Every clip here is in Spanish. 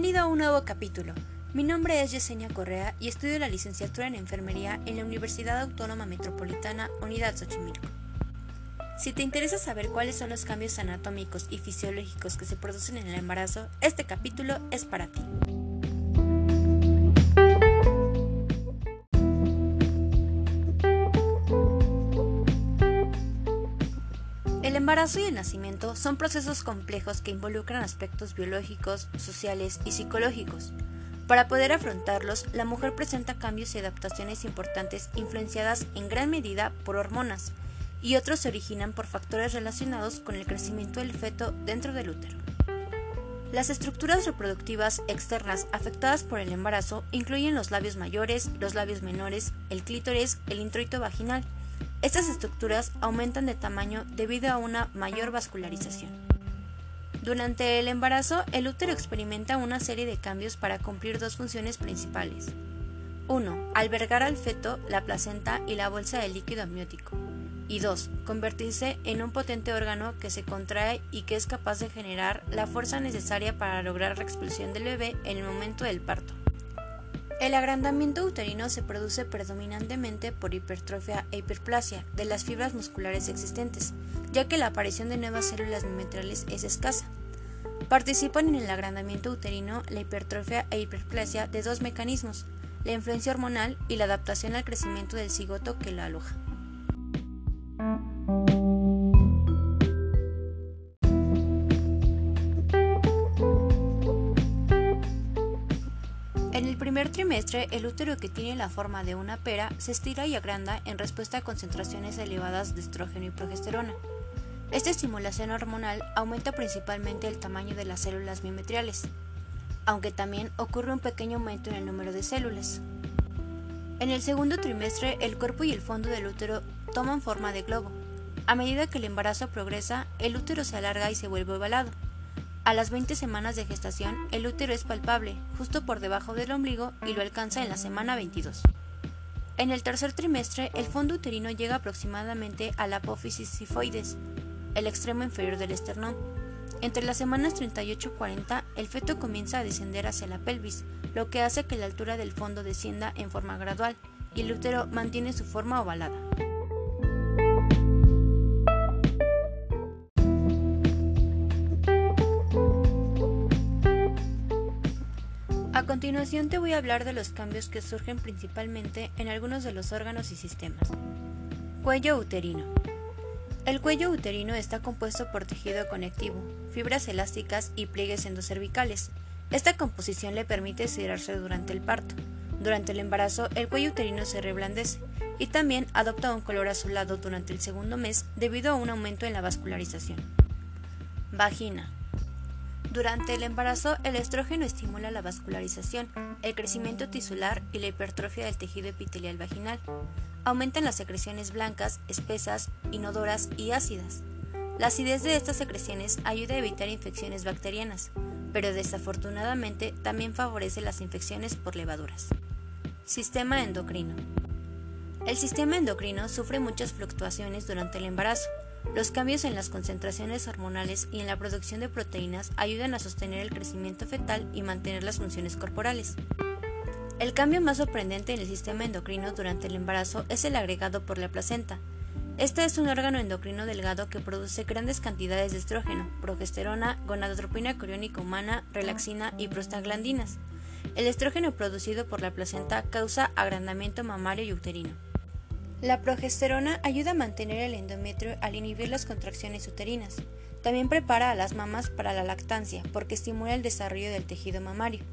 Bienvenido a un nuevo capítulo. Mi nombre es Yesenia Correa y estudio la licenciatura en enfermería en la Universidad Autónoma Metropolitana Unidad Xochimilco. Si te interesa saber cuáles son los cambios anatómicos y fisiológicos que se producen en el embarazo, este capítulo es para ti. Embarazo y el nacimiento son procesos complejos que involucran aspectos biológicos, sociales y psicológicos. Para poder afrontarlos, la mujer presenta cambios y adaptaciones importantes influenciadas en gran medida por hormonas, y otros se originan por factores relacionados con el crecimiento del feto dentro del útero. Las estructuras reproductivas externas afectadas por el embarazo incluyen los labios mayores, los labios menores, el clítoris, el introito vaginal, estas estructuras aumentan de tamaño debido a una mayor vascularización. Durante el embarazo, el útero experimenta una serie de cambios para cumplir dos funciones principales. 1. Albergar al feto, la placenta y la bolsa de líquido amniótico. Y 2. Convertirse en un potente órgano que se contrae y que es capaz de generar la fuerza necesaria para lograr la expulsión del bebé en el momento del parto. El agrandamiento uterino se produce predominantemente por hipertrofia e hiperplasia de las fibras musculares existentes, ya que la aparición de nuevas células mimetrales es escasa. Participan en el agrandamiento uterino la hipertrofia e hiperplasia de dos mecanismos, la influencia hormonal y la adaptación al crecimiento del cigoto que la aloja. El útero que tiene la forma de una pera se estira y agranda en respuesta a concentraciones elevadas de estrógeno y progesterona. Esta estimulación hormonal aumenta principalmente el tamaño de las células mimetriales, aunque también ocurre un pequeño aumento en el número de células. En el segundo trimestre, el cuerpo y el fondo del útero toman forma de globo. A medida que el embarazo progresa, el útero se alarga y se vuelve ovalado. A las 20 semanas de gestación, el útero es palpable, justo por debajo del ombligo, y lo alcanza en la semana 22. En el tercer trimestre, el fondo uterino llega aproximadamente a la apófisis sifoides, el extremo inferior del esternón. Entre las semanas 38 y 40, el feto comienza a descender hacia la pelvis, lo que hace que la altura del fondo descienda en forma gradual, y el útero mantiene su forma ovalada. Continuación te voy a hablar de los cambios que surgen principalmente en algunos de los órganos y sistemas. Cuello uterino. El cuello uterino está compuesto por tejido conectivo, fibras elásticas y pliegues endocervicales. Esta composición le permite estirarse durante el parto. Durante el embarazo, el cuello uterino se reblandece y también adopta un color azulado durante el segundo mes debido a un aumento en la vascularización. Vagina. Durante el embarazo, el estrógeno estimula la vascularización, el crecimiento tisular y la hipertrofia del tejido epitelial vaginal. Aumentan las secreciones blancas, espesas, inodoras y ácidas. La acidez de estas secreciones ayuda a evitar infecciones bacterianas, pero desafortunadamente también favorece las infecciones por levaduras. Sistema endocrino. El sistema endocrino sufre muchas fluctuaciones durante el embarazo. Los cambios en las concentraciones hormonales y en la producción de proteínas ayudan a sostener el crecimiento fetal y mantener las funciones corporales. El cambio más sorprendente en el sistema endocrino durante el embarazo es el agregado por la placenta. Este es un órgano endocrino delgado que produce grandes cantidades de estrógeno, progesterona, gonadotropina coriónica humana, relaxina y prostaglandinas. El estrógeno producido por la placenta causa agrandamiento mamario y uterino. La progesterona ayuda a mantener el endometrio al inhibir las contracciones uterinas. También prepara a las mamas para la lactancia porque estimula el desarrollo del tejido mamario.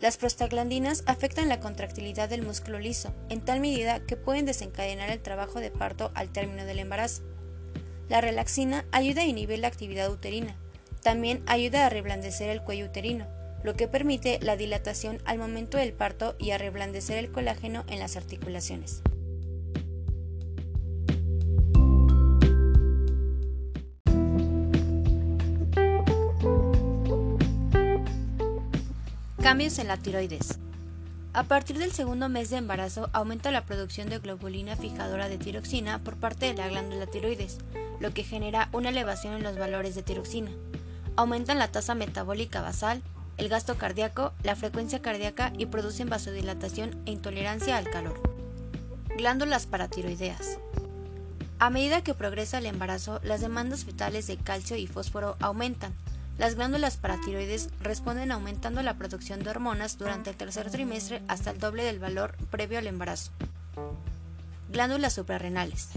Las prostaglandinas afectan la contractilidad del músculo liso, en tal medida que pueden desencadenar el trabajo de parto al término del embarazo. La relaxina ayuda a inhibir la actividad uterina. También ayuda a reblandecer el cuello uterino, lo que permite la dilatación al momento del parto y a reblandecer el colágeno en las articulaciones. Cambios en la tiroides. A partir del segundo mes de embarazo aumenta la producción de globulina fijadora de tiroxina por parte de la glándula tiroides, lo que genera una elevación en los valores de tiroxina. Aumentan la tasa metabólica basal, el gasto cardíaco, la frecuencia cardíaca y producen vasodilatación e intolerancia al calor. Glándulas paratiroideas. A medida que progresa el embarazo, las demandas fetales de calcio y fósforo aumentan. Las glándulas paratiroides responden aumentando la producción de hormonas durante el tercer trimestre hasta el doble del valor previo al embarazo. Glándulas suprarrenales.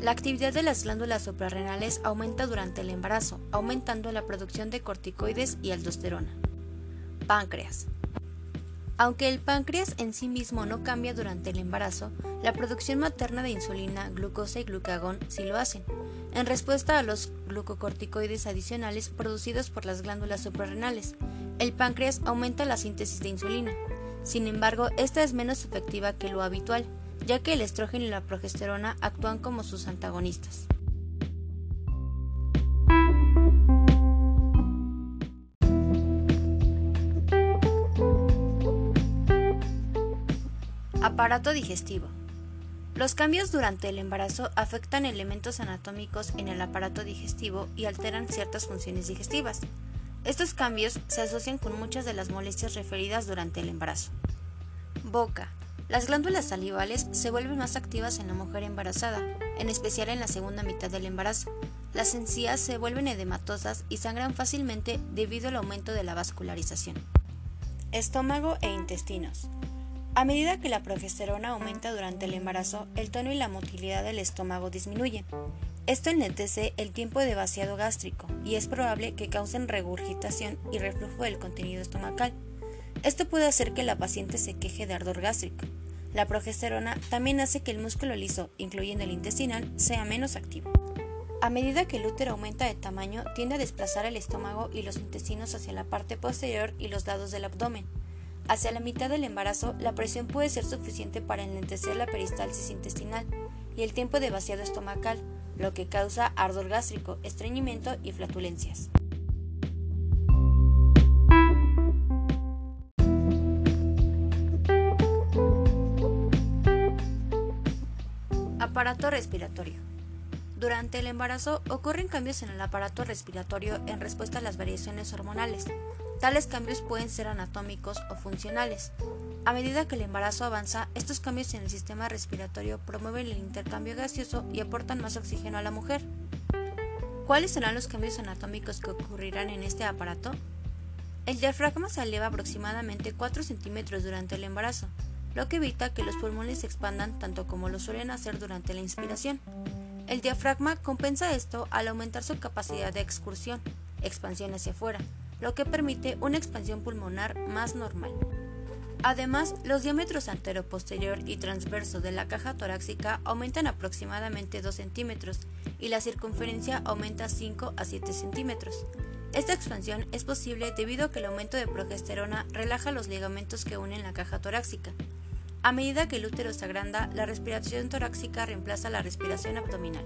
La actividad de las glándulas suprarrenales aumenta durante el embarazo, aumentando la producción de corticoides y aldosterona. Páncreas. Aunque el páncreas en sí mismo no cambia durante el embarazo, la producción materna de insulina, glucosa y glucagón sí lo hacen, en respuesta a los glucocorticoides adicionales producidos por las glándulas suprarrenales. El páncreas aumenta la síntesis de insulina. Sin embargo, esta es menos efectiva que lo habitual, ya que el estrógeno y la progesterona actúan como sus antagonistas. Aparato digestivo. Los cambios durante el embarazo afectan elementos anatómicos en el aparato digestivo y alteran ciertas funciones digestivas. Estos cambios se asocian con muchas de las molestias referidas durante el embarazo. Boca. Las glándulas salivales se vuelven más activas en la mujer embarazada, en especial en la segunda mitad del embarazo. Las encías se vuelven edematosas y sangran fácilmente debido al aumento de la vascularización. Estómago e intestinos. A medida que la progesterona aumenta durante el embarazo, el tono y la motilidad del estómago disminuyen. Esto enlentece el tiempo de vaciado gástrico y es probable que causen regurgitación y reflujo del contenido estomacal. Esto puede hacer que la paciente se queje de ardor gástrico. La progesterona también hace que el músculo liso, incluyendo el intestinal, sea menos activo. A medida que el útero aumenta de tamaño, tiende a desplazar el estómago y los intestinos hacia la parte posterior y los lados del abdomen. Hacia la mitad del embarazo, la presión puede ser suficiente para enlentecer la peristalsis intestinal y el tiempo de vaciado estomacal, lo que causa ardor gástrico, estreñimiento y flatulencias. Aparato respiratorio. Durante el embarazo ocurren cambios en el aparato respiratorio en respuesta a las variaciones hormonales. Tales cambios pueden ser anatómicos o funcionales. A medida que el embarazo avanza, estos cambios en el sistema respiratorio promueven el intercambio gaseoso y aportan más oxígeno a la mujer. ¿Cuáles serán los cambios anatómicos que ocurrirán en este aparato? El diafragma se eleva aproximadamente 4 centímetros durante el embarazo lo que evita que los pulmones se expandan tanto como lo suelen hacer durante la inspiración. El diafragma compensa esto al aumentar su capacidad de excursión, expansión hacia afuera, lo que permite una expansión pulmonar más normal. Además, los diámetros antero, posterior y transverso de la caja torácica aumentan aproximadamente 2 centímetros y la circunferencia aumenta 5 a 7 centímetros. Esta expansión es posible debido a que el aumento de progesterona relaja los ligamentos que unen la caja torácica, a medida que el útero se agranda, la respiración torácica reemplaza la respiración abdominal.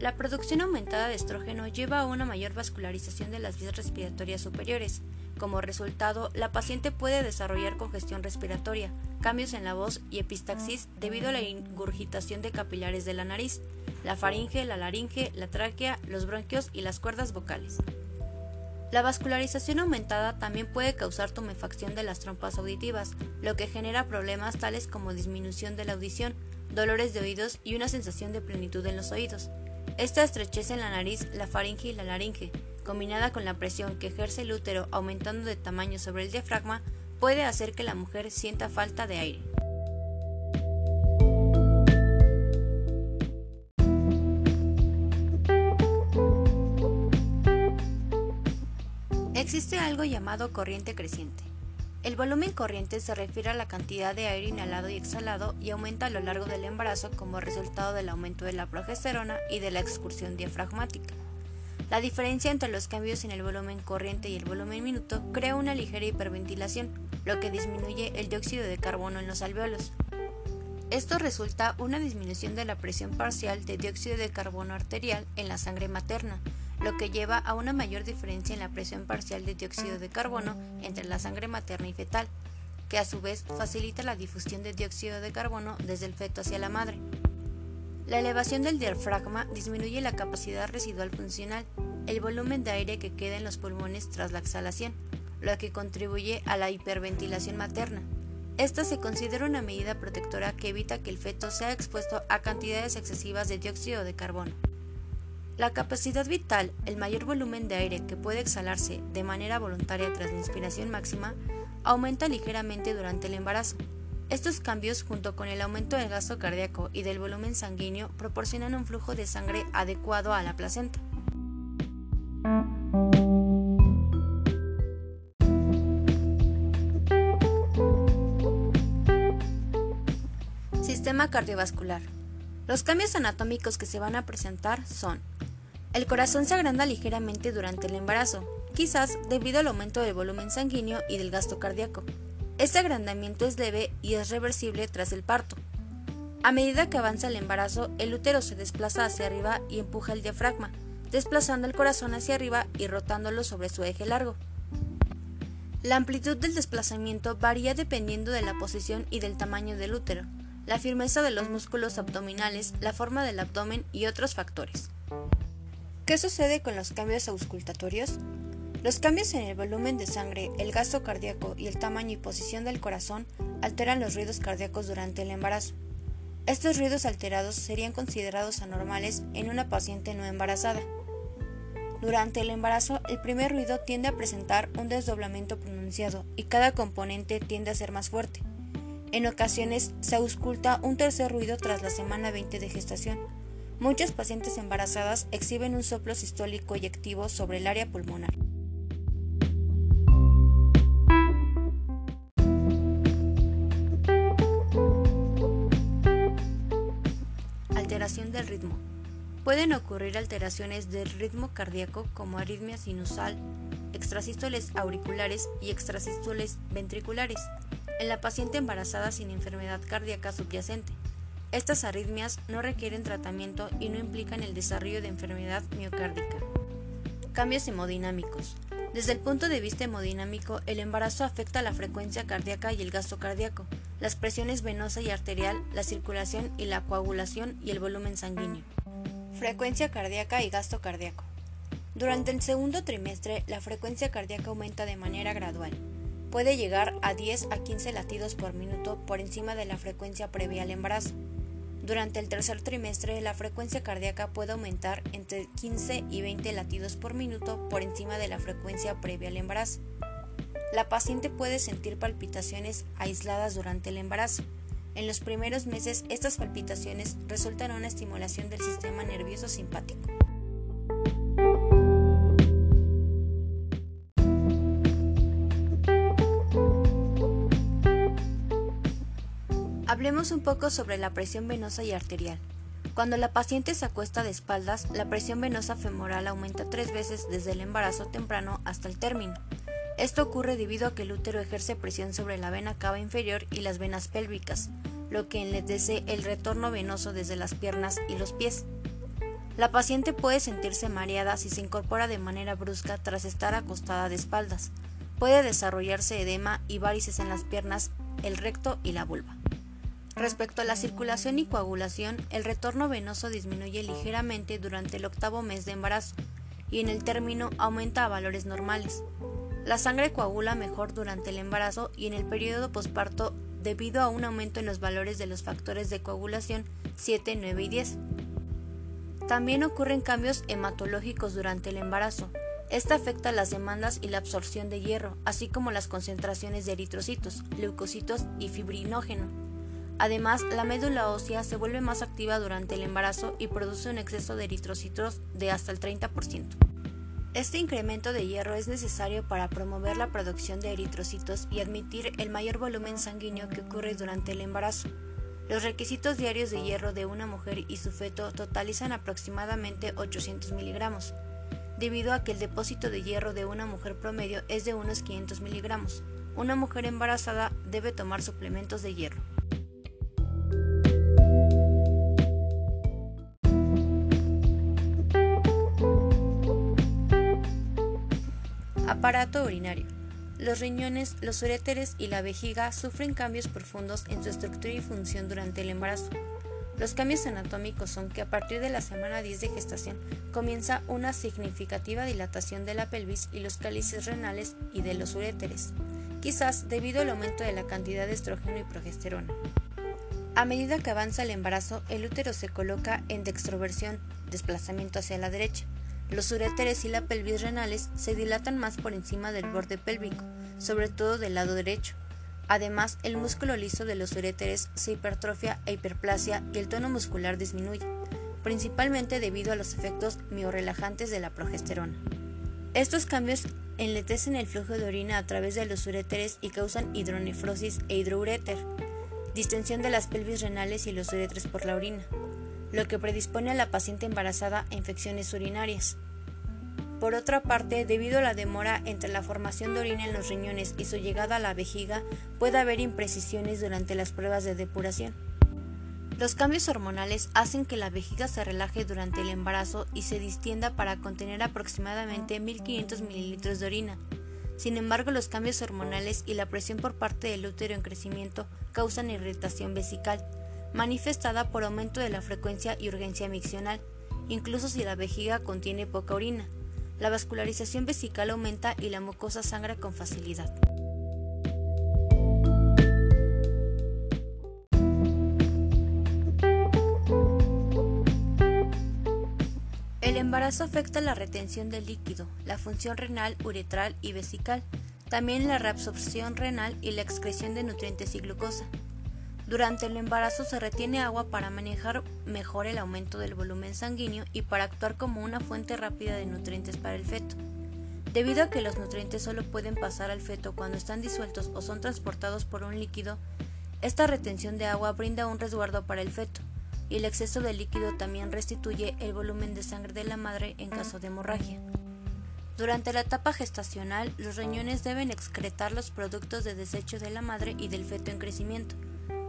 La producción aumentada de estrógeno lleva a una mayor vascularización de las vías respiratorias superiores. Como resultado, la paciente puede desarrollar congestión respiratoria, cambios en la voz y epistaxis debido a la ingurgitación de capilares de la nariz, la faringe, la laringe, la tráquea, los bronquios y las cuerdas vocales. La vascularización aumentada también puede causar tumefacción de las trompas auditivas, lo que genera problemas tales como disminución de la audición, dolores de oídos y una sensación de plenitud en los oídos. Esta estrechez en la nariz, la faringe y la laringe, combinada con la presión que ejerce el útero aumentando de tamaño sobre el diafragma, puede hacer que la mujer sienta falta de aire. Existe algo llamado corriente creciente. El volumen corriente se refiere a la cantidad de aire inhalado y exhalado y aumenta a lo largo del embarazo como resultado del aumento de la progesterona y de la excursión diafragmática. La diferencia entre los cambios en el volumen corriente y el volumen minuto crea una ligera hiperventilación, lo que disminuye el dióxido de carbono en los alveolos. Esto resulta una disminución de la presión parcial de dióxido de carbono arterial en la sangre materna, lo que lleva a una mayor diferencia en la presión parcial de dióxido de carbono entre la sangre materna y fetal, que a su vez facilita la difusión de dióxido de carbono desde el feto hacia la madre. La elevación del diafragma disminuye la capacidad residual funcional, el volumen de aire que queda en los pulmones tras la exhalación. lo que contribuye a la hiperventilación materna. Esta se considera una medida protectora que evita que el feto sea expuesto a cantidades excesivas de dióxido de carbono. La capacidad vital, el mayor volumen de aire que puede exhalarse de manera voluntaria tras la inspiración máxima, aumenta ligeramente durante el embarazo. Estos cambios, junto con el aumento del gasto cardíaco y del volumen sanguíneo, proporcionan un flujo de sangre adecuado a la placenta. Sistema cardiovascular. Los cambios anatómicos que se van a presentar son el corazón se agranda ligeramente durante el embarazo, quizás debido al aumento del volumen sanguíneo y del gasto cardíaco. Este agrandamiento es leve y es reversible tras el parto. A medida que avanza el embarazo, el útero se desplaza hacia arriba y empuja el diafragma, desplazando el corazón hacia arriba y rotándolo sobre su eje largo. La amplitud del desplazamiento varía dependiendo de la posición y del tamaño del útero, la firmeza de los músculos abdominales, la forma del abdomen y otros factores. ¿Qué sucede con los cambios auscultatorios? Los cambios en el volumen de sangre, el gasto cardíaco y el tamaño y posición del corazón alteran los ruidos cardíacos durante el embarazo. Estos ruidos alterados serían considerados anormales en una paciente no embarazada. Durante el embarazo, el primer ruido tiende a presentar un desdoblamiento pronunciado y cada componente tiende a ser más fuerte. En ocasiones se ausculta un tercer ruido tras la semana 20 de gestación Muchas pacientes embarazadas exhiben un soplo sistólico eyectivo sobre el área pulmonar. Alteración del ritmo. Pueden ocurrir alteraciones del ritmo cardíaco como arritmia sinusal, extrasístoles auriculares y extrasístoles ventriculares en la paciente embarazada sin enfermedad cardíaca subyacente. Estas arritmias no requieren tratamiento y no implican el desarrollo de enfermedad miocárdica. Cambios hemodinámicos. Desde el punto de vista hemodinámico, el embarazo afecta la frecuencia cardíaca y el gasto cardíaco, las presiones venosa y arterial, la circulación y la coagulación y el volumen sanguíneo. Frecuencia cardíaca y gasto cardíaco. Durante el segundo trimestre, la frecuencia cardíaca aumenta de manera gradual. Puede llegar a 10 a 15 latidos por minuto por encima de la frecuencia previa al embarazo. Durante el tercer trimestre, la frecuencia cardíaca puede aumentar entre 15 y 20 latidos por minuto por encima de la frecuencia previa al embarazo. La paciente puede sentir palpitaciones aisladas durante el embarazo. En los primeros meses, estas palpitaciones resultan una estimulación del sistema nervioso simpático. Hablemos un poco sobre la presión venosa y arterial. Cuando la paciente se acuesta de espaldas, la presión venosa femoral aumenta tres veces desde el embarazo temprano hasta el término. Esto ocurre debido a que el útero ejerce presión sobre la vena cava inferior y las venas pélvicas, lo que enlentece el retorno venoso desde las piernas y los pies. La paciente puede sentirse mareada si se incorpora de manera brusca tras estar acostada de espaldas. Puede desarrollarse edema y varices en las piernas, el recto y la vulva. Respecto a la circulación y coagulación, el retorno venoso disminuye ligeramente durante el octavo mes de embarazo y en el término aumenta a valores normales. La sangre coagula mejor durante el embarazo y en el periodo posparto debido a un aumento en los valores de los factores de coagulación 7, 9 y 10. También ocurren cambios hematológicos durante el embarazo. Esta afecta las demandas y la absorción de hierro, así como las concentraciones de eritrocitos, leucocitos y fibrinógeno. Además, la médula ósea se vuelve más activa durante el embarazo y produce un exceso de eritrocitos de hasta el 30%. Este incremento de hierro es necesario para promover la producción de eritrocitos y admitir el mayor volumen sanguíneo que ocurre durante el embarazo. Los requisitos diarios de hierro de una mujer y su feto totalizan aproximadamente 800 miligramos, debido a que el depósito de hierro de una mujer promedio es de unos 500 miligramos. Una mujer embarazada debe tomar suplementos de hierro. Aparato urinario. Los riñones, los uréteres y la vejiga sufren cambios profundos en su estructura y función durante el embarazo. Los cambios anatómicos son que a partir de la semana 10 de gestación comienza una significativa dilatación de la pelvis y los cálices renales y de los uréteres, quizás debido al aumento de la cantidad de estrógeno y progesterona. A medida que avanza el embarazo, el útero se coloca en dextroversión, desplazamiento hacia la derecha. Los uréteres y la pelvis renales se dilatan más por encima del borde pélvico, sobre todo del lado derecho. Además, el músculo liso de los uréteres se hipertrofia e hiperplasia y el tono muscular disminuye, principalmente debido a los efectos miorelajantes de la progesterona. Estos cambios enletecen el flujo de orina a través de los uréteres y causan hidronefrosis e hidrouréter, distensión de las pelvis renales y los uréteres por la orina, lo que predispone a la paciente embarazada a infecciones urinarias. Por otra parte, debido a la demora entre la formación de orina en los riñones y su llegada a la vejiga, puede haber imprecisiones durante las pruebas de depuración. Los cambios hormonales hacen que la vejiga se relaje durante el embarazo y se distienda para contener aproximadamente 1500 mililitros de orina. Sin embargo, los cambios hormonales y la presión por parte del útero en crecimiento causan irritación vesical, manifestada por aumento de la frecuencia y urgencia miccional, incluso si la vejiga contiene poca orina. La vascularización vesical aumenta y la mucosa sangra con facilidad. El embarazo afecta la retención del líquido, la función renal, uretral y vesical, también la reabsorción renal y la excreción de nutrientes y glucosa. Durante el embarazo se retiene agua para manejar mejor el aumento del volumen sanguíneo y para actuar como una fuente rápida de nutrientes para el feto. Debido a que los nutrientes solo pueden pasar al feto cuando están disueltos o son transportados por un líquido, esta retención de agua brinda un resguardo para el feto, y el exceso de líquido también restituye el volumen de sangre de la madre en caso de hemorragia. Durante la etapa gestacional, los riñones deben excretar los productos de desecho de la madre y del feto en crecimiento.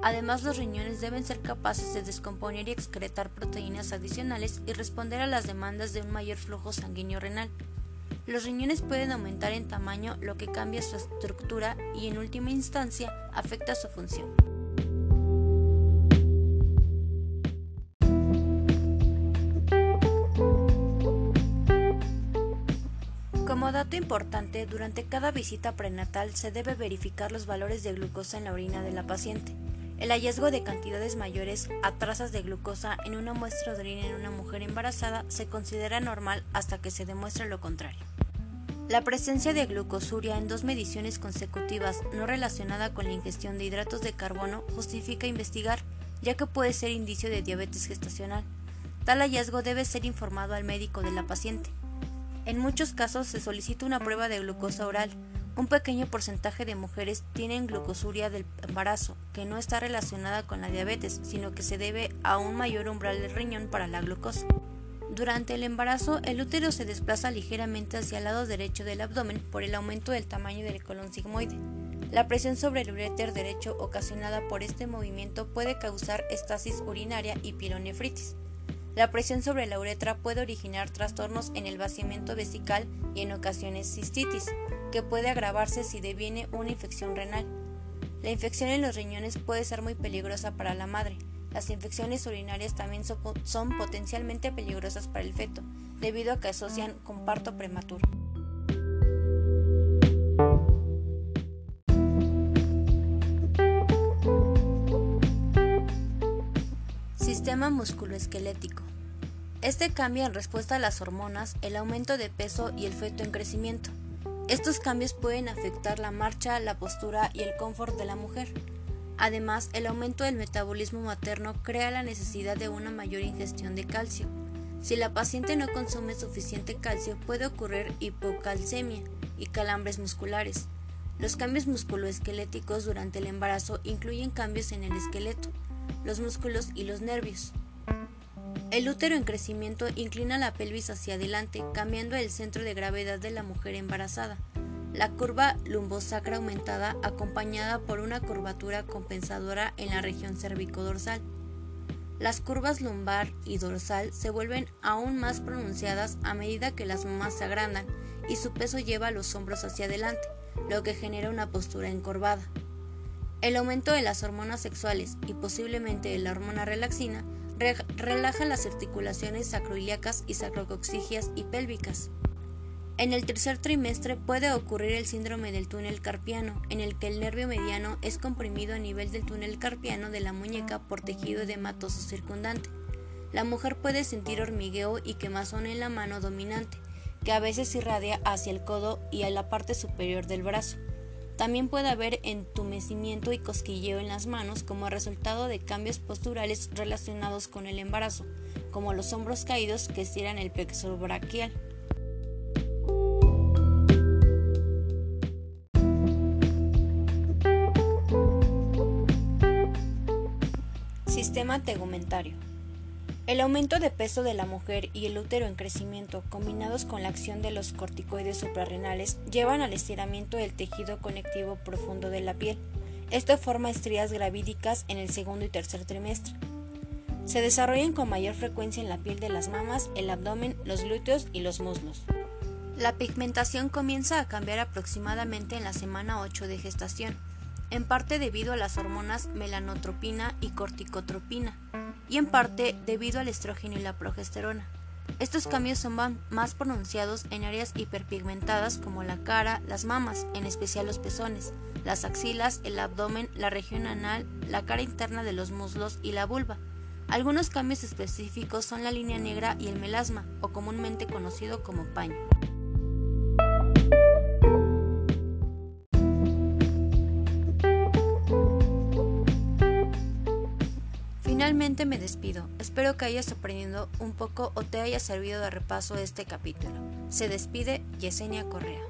Además, los riñones deben ser capaces de descomponer y excretar proteínas adicionales y responder a las demandas de un mayor flujo sanguíneo renal. Los riñones pueden aumentar en tamaño, lo que cambia su estructura y en última instancia afecta su función. Importante, durante cada visita prenatal se debe verificar los valores de glucosa en la orina de la paciente. El hallazgo de cantidades mayores a trazas de glucosa en una muestra de orina en una mujer embarazada se considera normal hasta que se demuestre lo contrario. La presencia de glucosuria en dos mediciones consecutivas no relacionada con la ingestión de hidratos de carbono justifica investigar, ya que puede ser indicio de diabetes gestacional. Tal hallazgo debe ser informado al médico de la paciente. En muchos casos se solicita una prueba de glucosa oral, un pequeño porcentaje de mujeres tienen glucosuria del embarazo, que no está relacionada con la diabetes, sino que se debe a un mayor umbral del riñón para la glucosa. Durante el embarazo, el útero se desplaza ligeramente hacia el lado derecho del abdomen por el aumento del tamaño del colon sigmoide. La presión sobre el uréter derecho ocasionada por este movimiento puede causar estasis urinaria y pielonefritis. La presión sobre la uretra puede originar trastornos en el vaciamiento vesical y en ocasiones cistitis, que puede agravarse si deviene una infección renal. La infección en los riñones puede ser muy peligrosa para la madre. Las infecciones urinarias también son potencialmente peligrosas para el feto, debido a que asocian con parto prematuro. Sistema musculoesquelético. Este cambia en respuesta a las hormonas, el aumento de peso y el feto en crecimiento. Estos cambios pueden afectar la marcha, la postura y el confort de la mujer. Además, el aumento del metabolismo materno crea la necesidad de una mayor ingestión de calcio. Si la paciente no consume suficiente calcio, puede ocurrir hipocalcemia y calambres musculares. Los cambios musculoesqueléticos durante el embarazo incluyen cambios en el esqueleto, los músculos y los nervios. El útero en crecimiento inclina la pelvis hacia adelante, cambiando el centro de gravedad de la mujer embarazada. La curva lumbosacra aumentada acompañada por una curvatura compensadora en la región cervicodorsal. Las curvas lumbar y dorsal se vuelven aún más pronunciadas a medida que las mamas se agrandan y su peso lleva los hombros hacia adelante, lo que genera una postura encorvada. El aumento de las hormonas sexuales y posiblemente de la hormona relaxina relaja las articulaciones sacroiliacas y sacrocoxigias y pélvicas. En el tercer trimestre puede ocurrir el síndrome del túnel carpiano, en el que el nervio mediano es comprimido a nivel del túnel carpiano de la muñeca por tejido edematoso circundante. La mujer puede sentir hormigueo y quemazón en la mano dominante, que a veces irradia hacia el codo y a la parte superior del brazo. También puede haber entumecimiento y cosquilleo en las manos como resultado de cambios posturales relacionados con el embarazo, como los hombros caídos que estiran el plexo braquial. Sistema tegumentario. El aumento de peso de la mujer y el útero en crecimiento, combinados con la acción de los corticoides suprarrenales, llevan al estiramiento del tejido conectivo profundo de la piel. Esto forma estrías gravídicas en el segundo y tercer trimestre. Se desarrollan con mayor frecuencia en la piel de las mamas, el abdomen, los glúteos y los muslos. La pigmentación comienza a cambiar aproximadamente en la semana 8 de gestación, en parte debido a las hormonas melanotropina y corticotropina y en parte debido al estrógeno y la progesterona. Estos cambios son más pronunciados en áreas hiperpigmentadas como la cara, las mamas, en especial los pezones, las axilas, el abdomen, la región anal, la cara interna de los muslos y la vulva. Algunos cambios específicos son la línea negra y el melasma, o comúnmente conocido como paño. Me despido. Espero que hayas aprendido un poco o te haya servido de repaso este capítulo. Se despide Yesenia Correa.